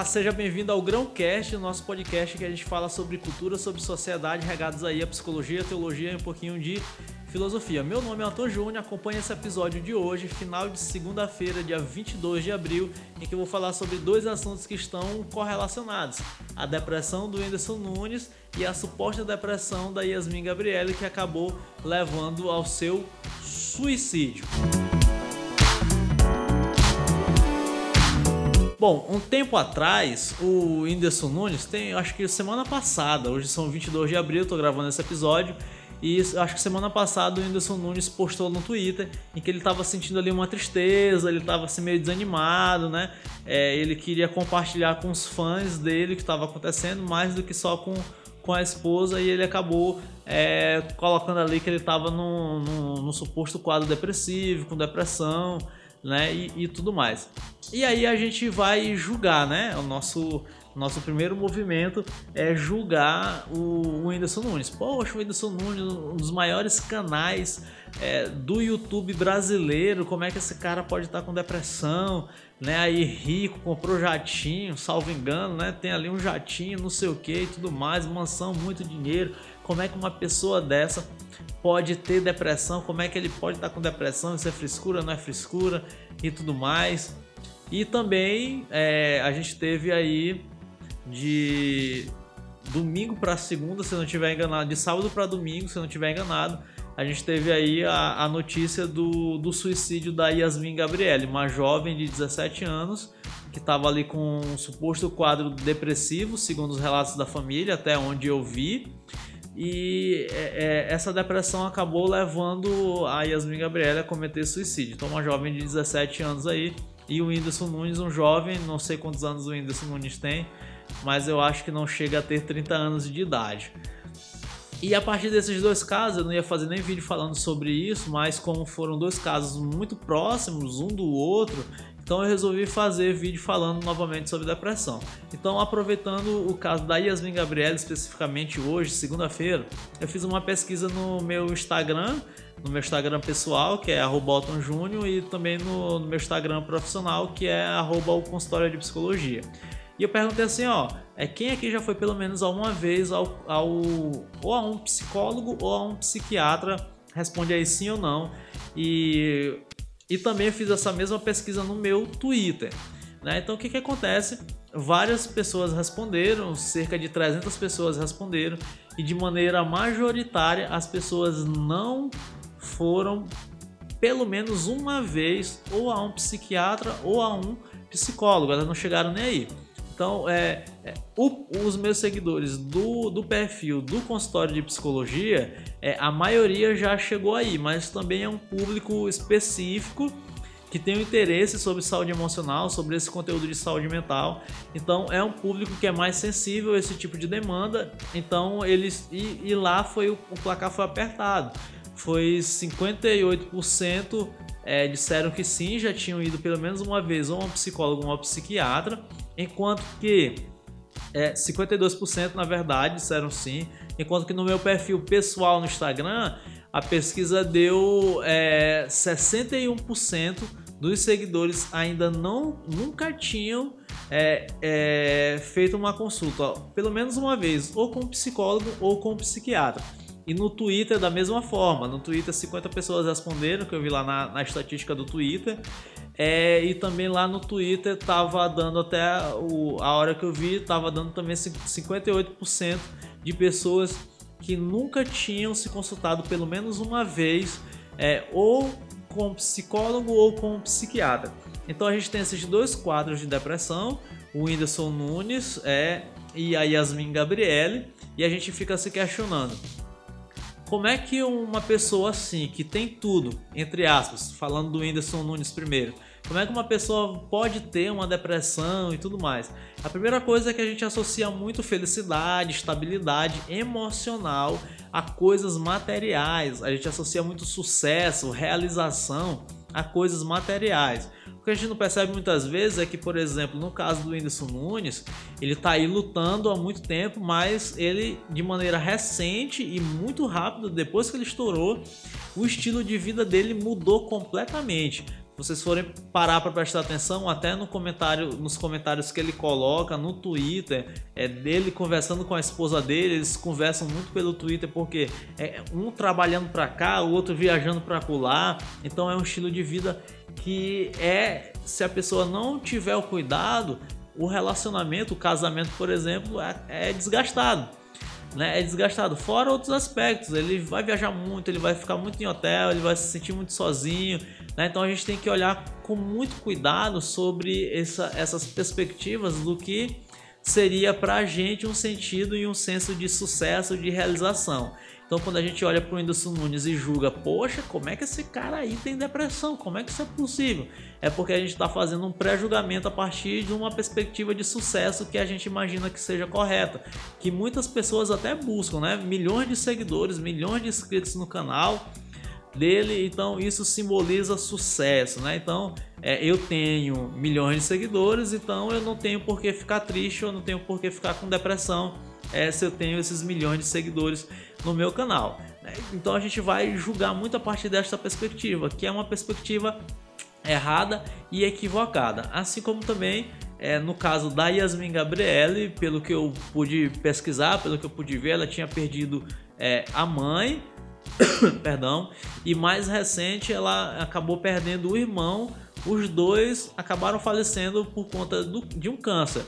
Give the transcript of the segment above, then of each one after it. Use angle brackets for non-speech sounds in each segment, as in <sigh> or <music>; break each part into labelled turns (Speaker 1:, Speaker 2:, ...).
Speaker 1: Olá, seja bem-vindo ao Grãocast, o nosso podcast que a gente fala sobre cultura, sobre sociedade, regados aí a psicologia, teologia e um pouquinho de filosofia. Meu nome é Antônio Júnior, acompanhe esse episódio de hoje, final de segunda-feira, dia 22 de abril, em que eu vou falar sobre dois assuntos que estão correlacionados: a depressão do Whindersson Nunes e a suposta depressão da Yasmin Gabriele, que acabou levando ao seu suicídio. Bom, um tempo atrás, o Whindersson Nunes tem, acho que semana passada, hoje são 22 de abril, tô gravando esse episódio, e acho que semana passada o Whindersson Nunes postou no Twitter em que ele estava sentindo ali uma tristeza, ele estava assim meio desanimado, né? É, ele queria compartilhar com os fãs dele o que estava acontecendo, mais do que só com, com a esposa, e ele acabou é, colocando ali que ele estava no, no, no suposto quadro depressivo, com depressão né? E, e, tudo mais. E aí a gente vai julgar, né? O nosso, nosso primeiro movimento é julgar o, Whindersson Nunes. Poxa, o Whindersson Nunes, um dos maiores canais é, do YouTube brasileiro, como é que esse cara pode estar com depressão, né? Aí rico, comprou jatinho, salvo engano, né? Tem ali um jatinho, não sei o que e tudo mais, mansão, muito dinheiro. Como é que uma pessoa dessa pode ter depressão, como é que ele pode estar com depressão, isso é frescura, não é frescura e tudo mais. E também é, a gente teve aí de domingo para segunda, se não tiver enganado, de sábado para domingo, se não tiver enganado, a gente teve aí a, a notícia do, do suicídio da Yasmin Gabriele, uma jovem de 17 anos que estava ali com um suposto quadro depressivo, segundo os relatos da família, até onde eu vi. E é, é, essa depressão acabou levando a Yasmin Gabriela a cometer suicídio. Então, uma jovem de 17 anos aí, e o Whindersson Nunes, um jovem, não sei quantos anos o Whindersson Nunes tem, mas eu acho que não chega a ter 30 anos de idade. E a partir desses dois casos, eu não ia fazer nem vídeo falando sobre isso, mas como foram dois casos muito próximos um do outro, então eu resolvi fazer vídeo falando novamente sobre depressão. Então, aproveitando o caso da Yasmin Gabriela, especificamente hoje, segunda-feira, eu fiz uma pesquisa no meu Instagram, no meu Instagram pessoal, que é @júnior e também no, no, meu Instagram profissional, que é o consultório de psicologia. E eu perguntei assim, ó, é quem aqui já foi pelo menos uma vez ao, ao ou a um psicólogo ou a um psiquiatra? Responde aí sim ou não. E e também fiz essa mesma pesquisa no meu Twitter. Né? Então o que, que acontece? Várias pessoas responderam, cerca de 300 pessoas responderam, e de maneira majoritária as pessoas não foram pelo menos uma vez ou a um psiquiatra ou a um psicólogo, elas não chegaram nem aí. Então, é, é o, os meus seguidores do, do perfil do consultório de psicologia, é, a maioria já chegou aí, mas também é um público específico que tem um interesse sobre saúde emocional, sobre esse conteúdo de saúde mental. Então é um público que é mais sensível a esse tipo de demanda. Então eles e, e lá foi o, o, placar foi apertado. Foi 58% é, disseram que sim, já tinham ido pelo menos uma vez ou um psicólogo ou uma psiquiatra enquanto que é, 52% na verdade disseram sim, enquanto que no meu perfil pessoal no Instagram a pesquisa deu é, 61% dos seguidores ainda não nunca tinham é, é, feito uma consulta, ó, pelo menos uma vez, ou com psicólogo ou com psiquiatra. E no Twitter da mesma forma. No Twitter 50 pessoas responderam, que eu vi lá na, na estatística do Twitter. É, e também lá no Twitter tava dando até o, a hora que eu vi, tava dando também 58% de pessoas que nunca tinham se consultado pelo menos uma vez, é, ou com psicólogo ou com psiquiatra. Então a gente tem esses dois quadros de depressão, o Whindersson Nunes é, e a Yasmin Gabriele, e a gente fica se questionando. Como é que uma pessoa assim, que tem tudo, entre aspas, falando do Whindersson Nunes primeiro, como é que uma pessoa pode ter uma depressão e tudo mais? A primeira coisa é que a gente associa muito felicidade, estabilidade emocional a coisas materiais. A gente associa muito sucesso, realização a coisas materiais. O que a gente não percebe muitas vezes é que, por exemplo, no caso do Whindersson Nunes, ele está aí lutando há muito tempo, mas ele, de maneira recente e muito rápida, depois que ele estourou, o estilo de vida dele mudou completamente vocês forem parar para prestar atenção, até no comentário, nos comentários que ele coloca no Twitter, é dele conversando com a esposa dele, eles conversam muito pelo Twitter porque é um trabalhando para cá, o outro viajando para lá. Então é um estilo de vida que é se a pessoa não tiver o cuidado, o relacionamento, o casamento, por exemplo, é, é desgastado. Né, é desgastado. Fora outros aspectos, ele vai viajar muito, ele vai ficar muito em hotel, ele vai se sentir muito sozinho. Né? Então a gente tem que olhar com muito cuidado sobre essa, essas perspectivas do que seria para a gente um sentido e um senso de sucesso, de realização. Então, quando a gente olha para o Whindersson Nunes e julga, poxa, como é que esse cara aí tem depressão? Como é que isso é possível? É porque a gente está fazendo um pré-julgamento a partir de uma perspectiva de sucesso que a gente imagina que seja correta, que muitas pessoas até buscam, né? Milhões de seguidores, milhões de inscritos no canal dele, então isso simboliza sucesso, né? Então é, eu tenho milhões de seguidores, então eu não tenho por que ficar triste, eu não tenho por que ficar com depressão é, se eu tenho esses milhões de seguidores no meu canal. Né? Então a gente vai julgar muito a partir desta perspectiva, que é uma perspectiva errada e equivocada. Assim como também é, no caso da Yasmin Gabriele, pelo que eu pude pesquisar, pelo que eu pude ver, ela tinha perdido é, a mãe, <coughs> perdão, e mais recente ela acabou perdendo o irmão. Os dois acabaram falecendo por conta do, de um câncer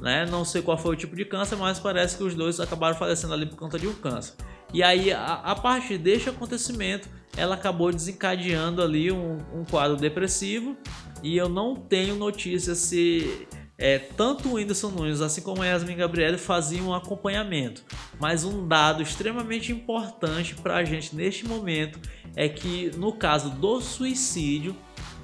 Speaker 1: né? Não sei qual foi o tipo de câncer, mas parece que os dois acabaram falecendo ali por conta de um câncer. E aí, a, a partir deste acontecimento, ela acabou desencadeando ali um, um quadro depressivo. E eu não tenho notícia se é, tanto o Whindersson Nunes, assim como a Yasmin Gabriele, faziam um acompanhamento. Mas um dado extremamente importante para a gente neste momento é que no caso do suicídio,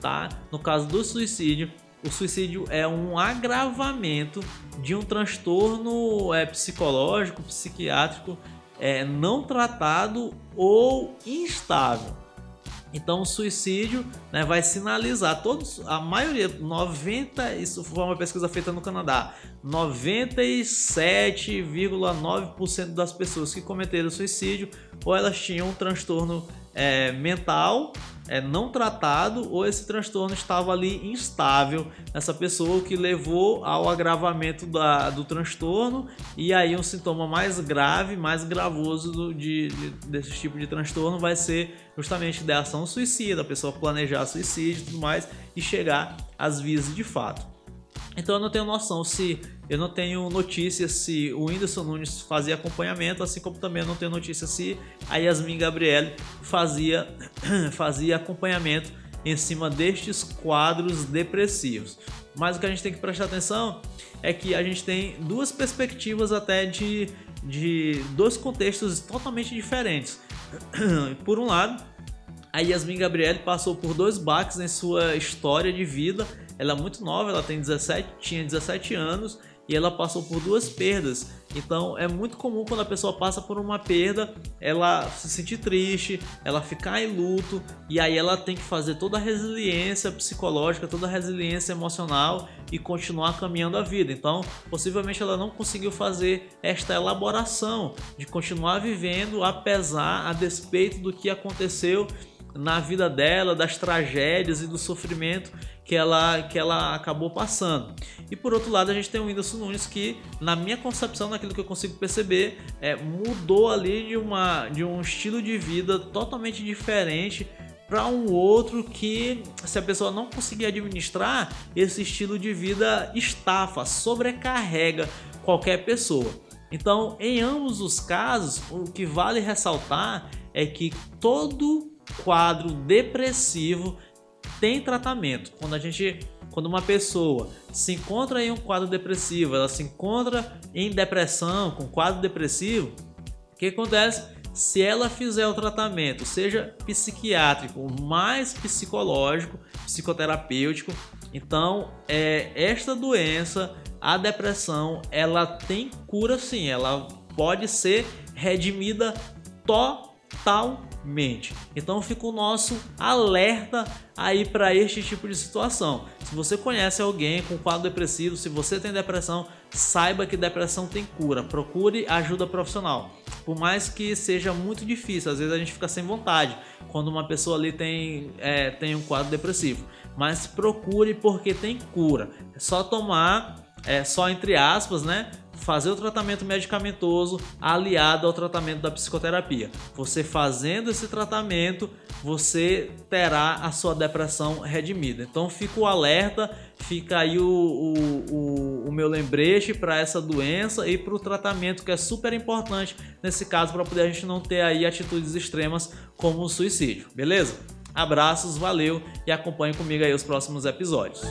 Speaker 1: tá? No caso do suicídio, o suicídio é um agravamento de um transtorno é, psicológico, psiquiátrico é, não tratado ou instável. Então o suicídio né, vai sinalizar todos, a maioria, 90, isso foi uma pesquisa feita no Canadá, 97,9% das pessoas que cometeram suicídio ou elas tinham um transtorno é, mental é, não tratado ou esse transtorno estava ali instável nessa pessoa, que levou ao agravamento da, do transtorno e aí um sintoma mais grave, mais gravoso do, de, de, desse tipo de transtorno vai ser justamente da ação suicida, a pessoa planejar suicídio e tudo mais e chegar às vias de fato. Então eu não tenho noção se eu não tenho notícia se o Whindersson Nunes fazia acompanhamento, assim como também eu não tenho notícia se a Yasmin Gabriele fazia, <clears throat> fazia acompanhamento em cima destes quadros depressivos. Mas o que a gente tem que prestar atenção é que a gente tem duas perspectivas até de, de dois contextos totalmente diferentes. <clears throat> Por um lado, a Yasmin Gabriele passou por dois baques em sua história de vida ela é muito nova, ela tem 17, tinha 17 anos e ela passou por duas perdas. Então é muito comum quando a pessoa passa por uma perda, ela se sentir triste, ela ficar em luto e aí ela tem que fazer toda a resiliência psicológica, toda a resiliência emocional e continuar caminhando a vida. Então, possivelmente ela não conseguiu fazer esta elaboração de continuar vivendo apesar a despeito do que aconteceu na vida dela, das tragédias e do sofrimento que ela, que ela acabou passando. E por outro lado, a gente tem o Whindersson Nunes que, na minha concepção, naquilo que eu consigo perceber, é, mudou ali de, uma, de um estilo de vida totalmente diferente para um outro que, se a pessoa não conseguir administrar, esse estilo de vida estafa, sobrecarrega qualquer pessoa. Então, em ambos os casos, o que vale ressaltar é que todo quadro depressivo tem tratamento. Quando a gente, quando uma pessoa se encontra em um quadro depressivo, ela se encontra em depressão, com quadro depressivo, o que acontece? Se ela fizer o tratamento, seja psiquiátrico, mais psicológico, psicoterapêutico, então é, esta doença, a depressão, ela tem cura sim, ela pode ser redimida totalmente mente. Então fica o nosso alerta aí para este tipo de situação. Se você conhece alguém com quadro depressivo, se você tem depressão, saiba que depressão tem cura. Procure ajuda profissional. Por mais que seja muito difícil, às vezes a gente fica sem vontade quando uma pessoa ali tem, é, tem um quadro depressivo. Mas procure porque tem cura. É só tomar, é só entre aspas, né? Fazer o tratamento medicamentoso aliado ao tratamento da psicoterapia. Você fazendo esse tratamento, você terá a sua depressão redimida. Então fica o alerta, fica aí o, o, o, o meu lembrete para essa doença e para o tratamento que é super importante nesse caso para poder a gente não ter aí atitudes extremas como o suicídio, beleza? Abraços, valeu e acompanhe comigo aí os próximos episódios.